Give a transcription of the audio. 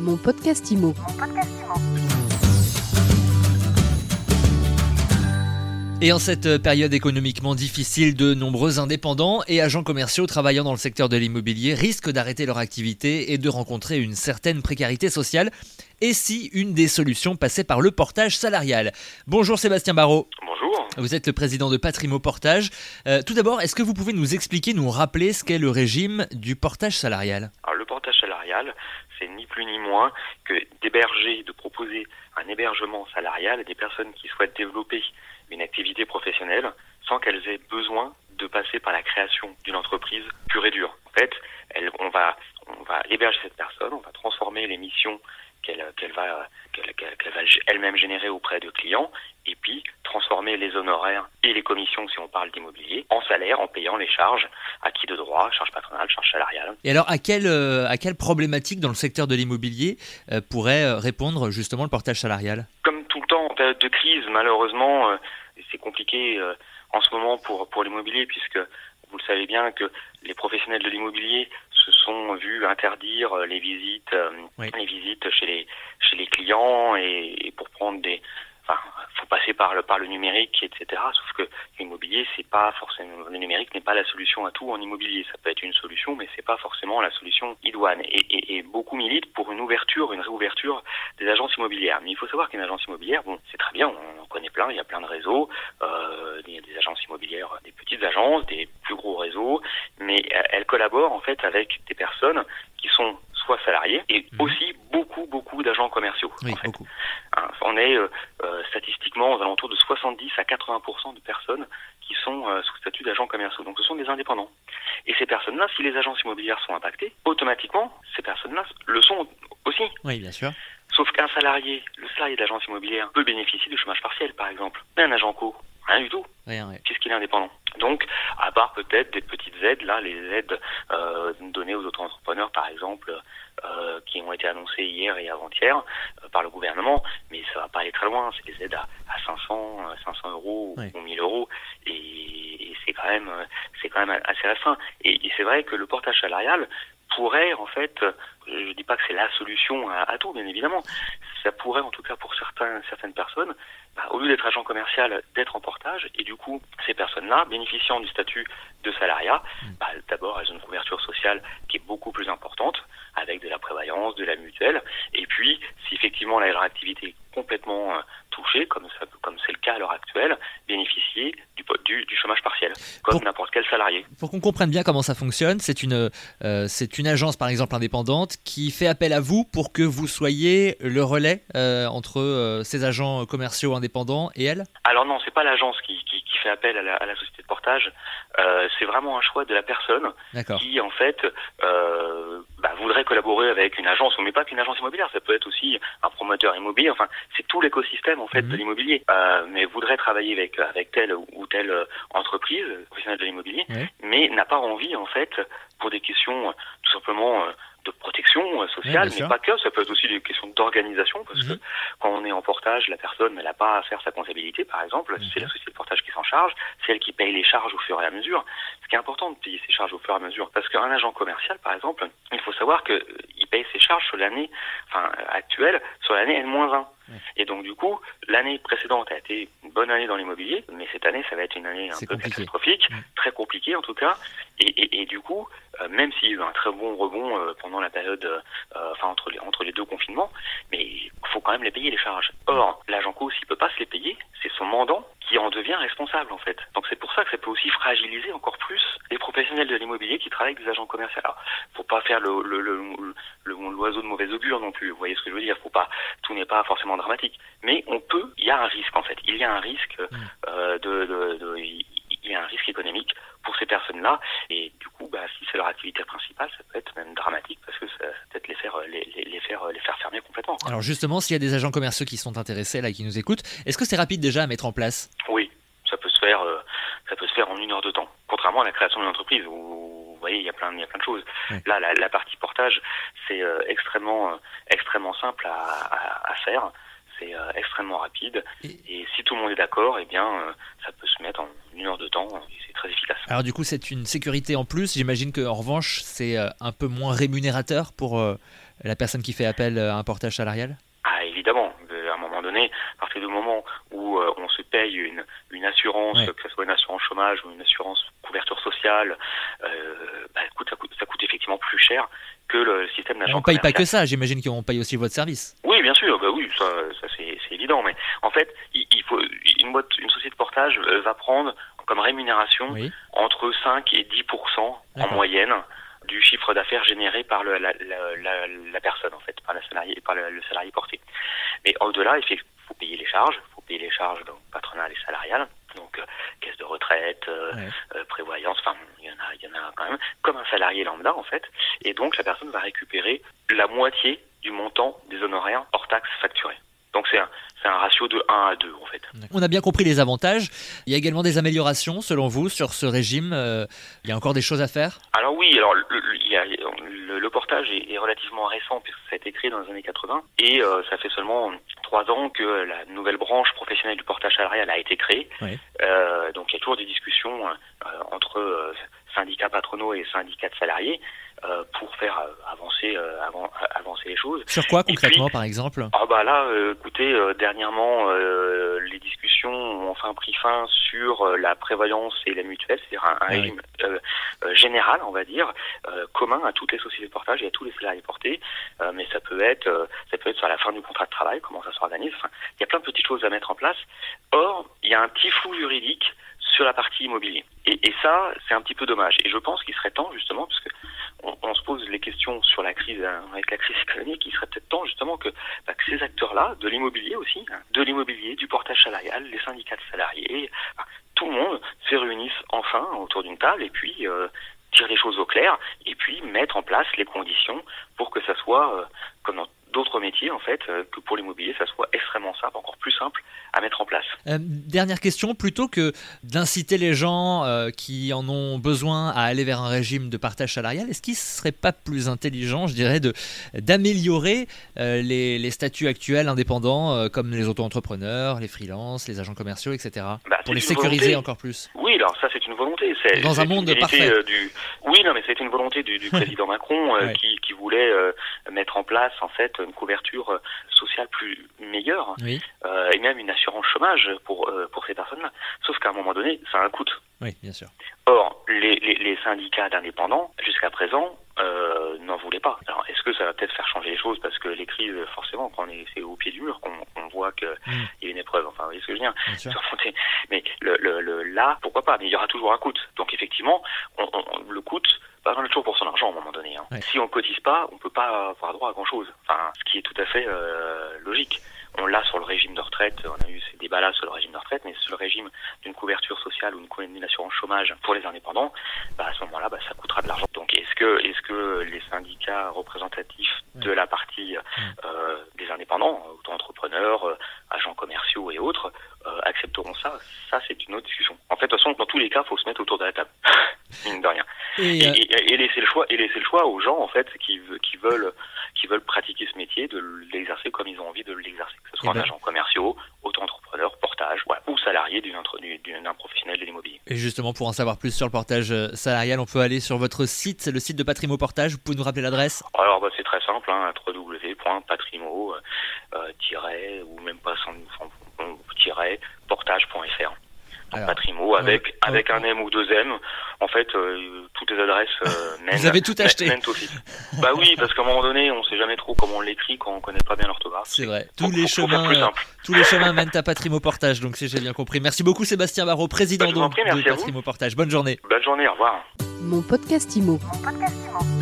Mon podcast IMO. Et en cette période économiquement difficile, de nombreux indépendants et agents commerciaux travaillant dans le secteur de l'immobilier risquent d'arrêter leur activité et de rencontrer une certaine précarité sociale. Et si une des solutions passait par le portage salarial? Bonjour Sébastien Barrault. Bonjour. Vous êtes le président de Patrimo Portage. Euh, tout d'abord, est-ce que vous pouvez nous expliquer, nous rappeler ce qu'est le régime du portage salarial? Alors, le c'est ni plus ni moins que d'héberger, de proposer un hébergement salarial à des personnes qui souhaitent développer une activité professionnelle sans qu'elles aient besoin de passer par la création d'une entreprise pure et dure. En fait, elle, on, va, on va héberger cette personne, on va transformer les missions qu'elle qu'elle va, qu'elle, qu'elle va elle-même générer auprès de clients et puis transformer les honoraires et les commissions, si on parle d'immobilier, en salaire en payant les charges acquis de droit, charges patronales, charges salariales. Et alors, à quelle, euh, à quelle problématique dans le secteur de l'immobilier euh, pourrait euh, répondre justement le portage salarial? Comme tout le temps en période de crise, malheureusement, c'est compliqué en ce moment pour, pour l'immobilier puisque vous le savez bien que les professionnels de l'immobilier se sont vus interdire les visites, Oui. les visites chez les chez les clients et, et pour prendre des, enfin, faut passer par le par le numérique, etc. Sauf que l'immobilier, c'est pas forcément le numérique n'est pas la solution à tout en immobilier. Ça peut être une solution, mais c'est pas forcément la solution idoine. Et, et, et beaucoup militent pour une ouverture, une réouverture des agences immobilières. Mais il faut savoir qu'une agence immobilière, bon, c'est très bien, on en connaît plein, il y a plein de réseaux, euh, il y a des agences immobilières, des petites agences, des plus gros réseaux, mais euh, elles collaborent en fait avec des personnes soit salariés et Mhm. aussi beaucoup beaucoup d'agents commerciaux. Oui, en fait. beaucoup. Hein, on est euh, euh, statistiquement aux alentours de 70 à 80% de personnes qui sont euh, sous statut d'agents commerciaux. Donc ce sont des indépendants. Et ces personnes-là, si les agences immobilières sont impactées, automatiquement, ces personnes-là le sont aussi. Oui, bien sûr. Sauf qu'un salarié, le salarié de l'agence immobilière, peut bénéficier du chômage partiel, par exemple. Mais un agent co, rien du tout Rien, ouais. puisqu'il est indépendant. Donc, à part peut-être des petites aides, là, les aides euh, données aux auto-entrepreneurs, par exemple, euh, qui ont été annoncées hier et avant-hier euh, par le gouvernement, mais ça va pas aller très loin. C'est des aides à, à 500, euh, 500 euros Oui. ou 1000 euros, et, et c'est quand même, euh, c'est quand même assez restreint. Et, et c'est vrai que le portage salarial pourrait, en fait, euh, je dis pas que c'est la solution à, à tout, bien évidemment, ça pourrait, en tout cas pour certains, certaines personnes, au lieu d'être agent commercial, d'être en portage, et du coup, ces personnes-là, bénéficiant du statut de salariat, bah, d'abord, elles ont une couverture sociale qui est beaucoup plus importante, avec de la prévoyance, de la mutuelle, et puis, si effectivement leur activité complètement euh, touchée, comme c'est le cas à l'heure actuelle, bénéficier du, du, du chômage partiel, comme n'importe quel salarié. Pour qu'on comprenne bien comment ça fonctionne, c'est une, euh, une agence par exemple indépendante qui fait appel à vous pour que vous soyez le relais euh, entre euh, ces agents commerciaux indépendants et elle? Alors non, c'est pas l'agence qui, qui, qui fait appel à la, à la société de portage, c'est vraiment un choix de la personne qui en fait voudrait collaborer avec une agence, mais pas qu'une agence immobilière, ça peut être aussi un promoteur immobilier, enfin c'est tout l'écosystème en fait Mhm. de l'immobilier, euh, mais voudrait travailler avec avec telle ou telle entreprise professionnelle de l'immobilier, Ouais. mais n'a pas envie en fait pour des questions euh, tout simplement euh, de protection euh, sociale, mais pas que, ça peut être aussi des questions d'organisation, parce que Mhm. quand on est en portage, la personne elle n'a pas à faire sa comptabilité, par exemple, c'est la société de portage qui s'en charge, c'est elle qui paye les charges au fur et à mesure. Ce qui est important de payer ses charges au fur et à mesure, parce qu'un agent commercial, par exemple, il faut savoir qu'il paye ses charges sur l'année enfin, actuelle, sur l'année N-1. Et donc du coup, l'année précédente a été une bonne année dans l'immobilier, mais cette année, ça va être une année un peu compliqué. catastrophique, très compliquée en tout cas. Et, et, et du coup, euh, même s'il y a eu un très bon rebond euh, pendant la période, euh, enfin entre les, entre les deux confinements, mais il faut quand même les payer les charges. Or, l'agent co, s'il peut pas se les payer, c'est son mandant qui en devient responsable en fait. Donc c'est pour ça que ça peut aussi fragiliser encore plus les professionnels de l'immobilier qui travaillent avec des agents commerciaux. Alors, faut pas faire le le- le- le- l'oiseau de mauvais augure non plus. Vous voyez ce que je veux dire Faut pas, tout n'est pas forcément dramatique, mais on peut. Il y a un risque en fait. Il y a un risque euh, de, de, de- il y a un risque économique pour ces personnes-là, et du coup, bah, si c'est leur activité principale, ça peut être même dramatique parce que ça, ça peut être les faire, les, les, les faire, les faire fermer complètement. quoi. Alors justement, s'il y a des agents commerciaux qui sont intéressés là, qui nous écoutent, est-ce que c'est rapide déjà à mettre en place Oui, ça peut se faire, euh, ça peut se faire en une heure de temps. Contrairement à la création d'une entreprise où, vous voyez, il y a plein, il y a plein de choses. Là, la, la partie portage, c'est euh, extrêmement, euh, extrêmement simple à, à, à faire. C'est euh, extrêmement rapide. Et- Et si tout le monde est d'accord, eh bien, ça peut se mettre en une heure de temps. C'est très efficace. Alors du coup, c'est une sécurité en plus. J'imagine qu'en revanche, c'est un peu moins rémunérateur pour la personne qui fait appel à un portage salarial? Ah évidemment, à un moment donné, à partir du moment où on se paye une, une assurance, que ce soit une assurance chômage ou une assurance couverture sociale, bah, écoute, ça, coûte, ça coûte effectivement plus cher que le système d'agent On paye pas que ça, j'imagine qu'on paye aussi votre service. Oui, bien sûr, bah oui, ça, ça c'est évident. Mais en fait, il, faut une, boîte, une société de portage va prendre comme rémunération entre 5 et 10 en moyenne du chiffre d'affaires généré par le, la, la, la, personne en fait, par, la salarié, par le, salarié porté. Mais au-delà, il faut payer les charges, il faut payer les charges donc, patronales et salariales, donc euh, retraite, euh, euh, prévoyance, enfin il y en a, il y en a quand même, comme un salarié lambda en fait. Et donc la personne va récupérer la moitié du montant des honoraires hors taxes facturés. Donc c'est un, ratio de 1 à 2 en fait. On a bien compris les avantages. Il y a également des améliorations selon vous sur ce régime. Euh, il y a encore des choses à faire? Alors oui, alors le, il y a, le, portage est, relativement récent puisque ça a été créé dans les années 80 et euh, ça fait seulement 3 ans que la nouvelle branche professionnelle du portage salarial a été créée. Euh, donc il y a toujours des discussions entre syndicats patronaux et syndicats de salariés. Euh, pour faire euh, avancer euh, avancer les choses. Sur quoi concrètement par exemple? Ah bah là, écoutez, dernièrement les discussions ont enfin pris fin sur la prévoyance et la mutuelle, c'est-à-dire un, ah régime général, on va dire, commun à toutes les sociétés de portage et à tous les salariés portés. mais ça peut être ça peut être sur la fin du contrat de travail, comment ça s'organise. Enfin, il y a plein de petites choses à mettre en place. Or, il y a un petit flou juridique sur la partie immobilier. Et, ça, c'est un petit peu dommage. Et je pense qu'il serait temps, justement, parce que on, se pose les questions sur la crise, hein, avec la crise économique, il serait peut-être temps, justement, que, bah, ces acteurs-là, de l'immobilier aussi, hein, de l'immobilier, du portage salarial, les syndicats de salariés, bah, tout le monde se réunisse enfin autour d'une table et puis euh, les choses au clair et puis mettre en place les conditions pour que ça soit, euh, d'autres métiers, en fait, euh, que pour l'immobilier, ça soit extrêmement simple, encore plus simple à mettre en place. Euh, dernière question, plutôt que d'inciter les gens euh, qui en ont besoin à aller vers un régime de partage salarial, est-ce qu'il ne serait pas plus intelligent, je dirais, de, d'améliorer les, les, statuts actuels indépendants, comme les auto-entrepreneurs, les freelances, les agents commerciaux, etc., bah, pour les sécuriser encore plus? Oui, alors ça, c'est une volonté. C'est, Dans un monde parfait. du... Oui, non, mais c'est une volonté du, du président Macron qui, qui, voulait mettre en place, en fait, une couverture euh, sociale plus meilleure euh, et même une assurance chômage pour euh, pour ces personnes-là. Sauf qu'à un moment donné, ça a un coût. Oui, bien sûr. Or, les, les, les syndicats d'indépendants, jusqu'à présent, euh, n'en voulaient pas. Alors, est-ce que ça va peut-être faire changer les choses parce que les crises, forcément, quand on est, c'est au pied du mur qu'on voit qu'il mm. y a une épreuve. Enfin, vous voyez ce que je veux dire Mais le, le, le, là, pourquoi pas? Mais il y aura toujours un coût. Donc, effectivement, on, on, le coût pas on a toujours pour son argent à un moment donné. Hein. Si on cotise pas, on peut pas avoir droit à grand chose. Enfin, ce qui est tout à fait euh, logique. On l'a sur le régime de retraite, on a eu ces débats-là sur le régime de retraite, mais sur le régime d'une couverture sociale ou d'une assurance chômage pour les indépendants, bah, à ce moment-là, bah, ça coûtera de l'argent. Est-ce que, est-ce que les syndicats représentatifs de la partie euh, des indépendants, auto-entrepreneurs, euh, agents commerciaux et autres, euh, accepteront ça? Ça, c'est une autre discussion. En fait, de toute façon, dans tous les cas, il faut se mettre autour de la table, mine de rien, et, et, et, laisser le choix, et laisser le choix aux gens en fait qui, qui veulent qui veulent pratiquer ce métier, de l'exercer comme ils ont envie de l'exercer, que ce soit un ben... agent commerciaux, auto-entrepreneur, portage, voilà, ou salarié d'un professionnel de l'immobilier. Et justement, pour en savoir plus sur le portage euh, salarial, on peut aller sur votre site, le site de Patrimo Portage. Vous pouvez nous rappeler l'adresse Alors, bah, c'est très simple, hein, www.patrimo- euh, ou même pas sans, portage.fr. Patrimo avec avec un M ou deux M. En fait, euh, toutes les adresses euh, mènent, Vous avez tout acheté. aussi. bah oui, parce qu'à un moment donné, on sait jamais trop comment on l'écrit quand on connaît pas bien l'orthographe. C'est vrai. Tous les chemins, euh, tous les chemins mènent à Patrimo Portage. Donc si j'ai bien compris. Merci beaucoup Sébastien Barraud, président bah, de Patrimo Portage. Bonne journée. Bonne journée. Au revoir. Mon podcast Imo. Mon podcast Imo.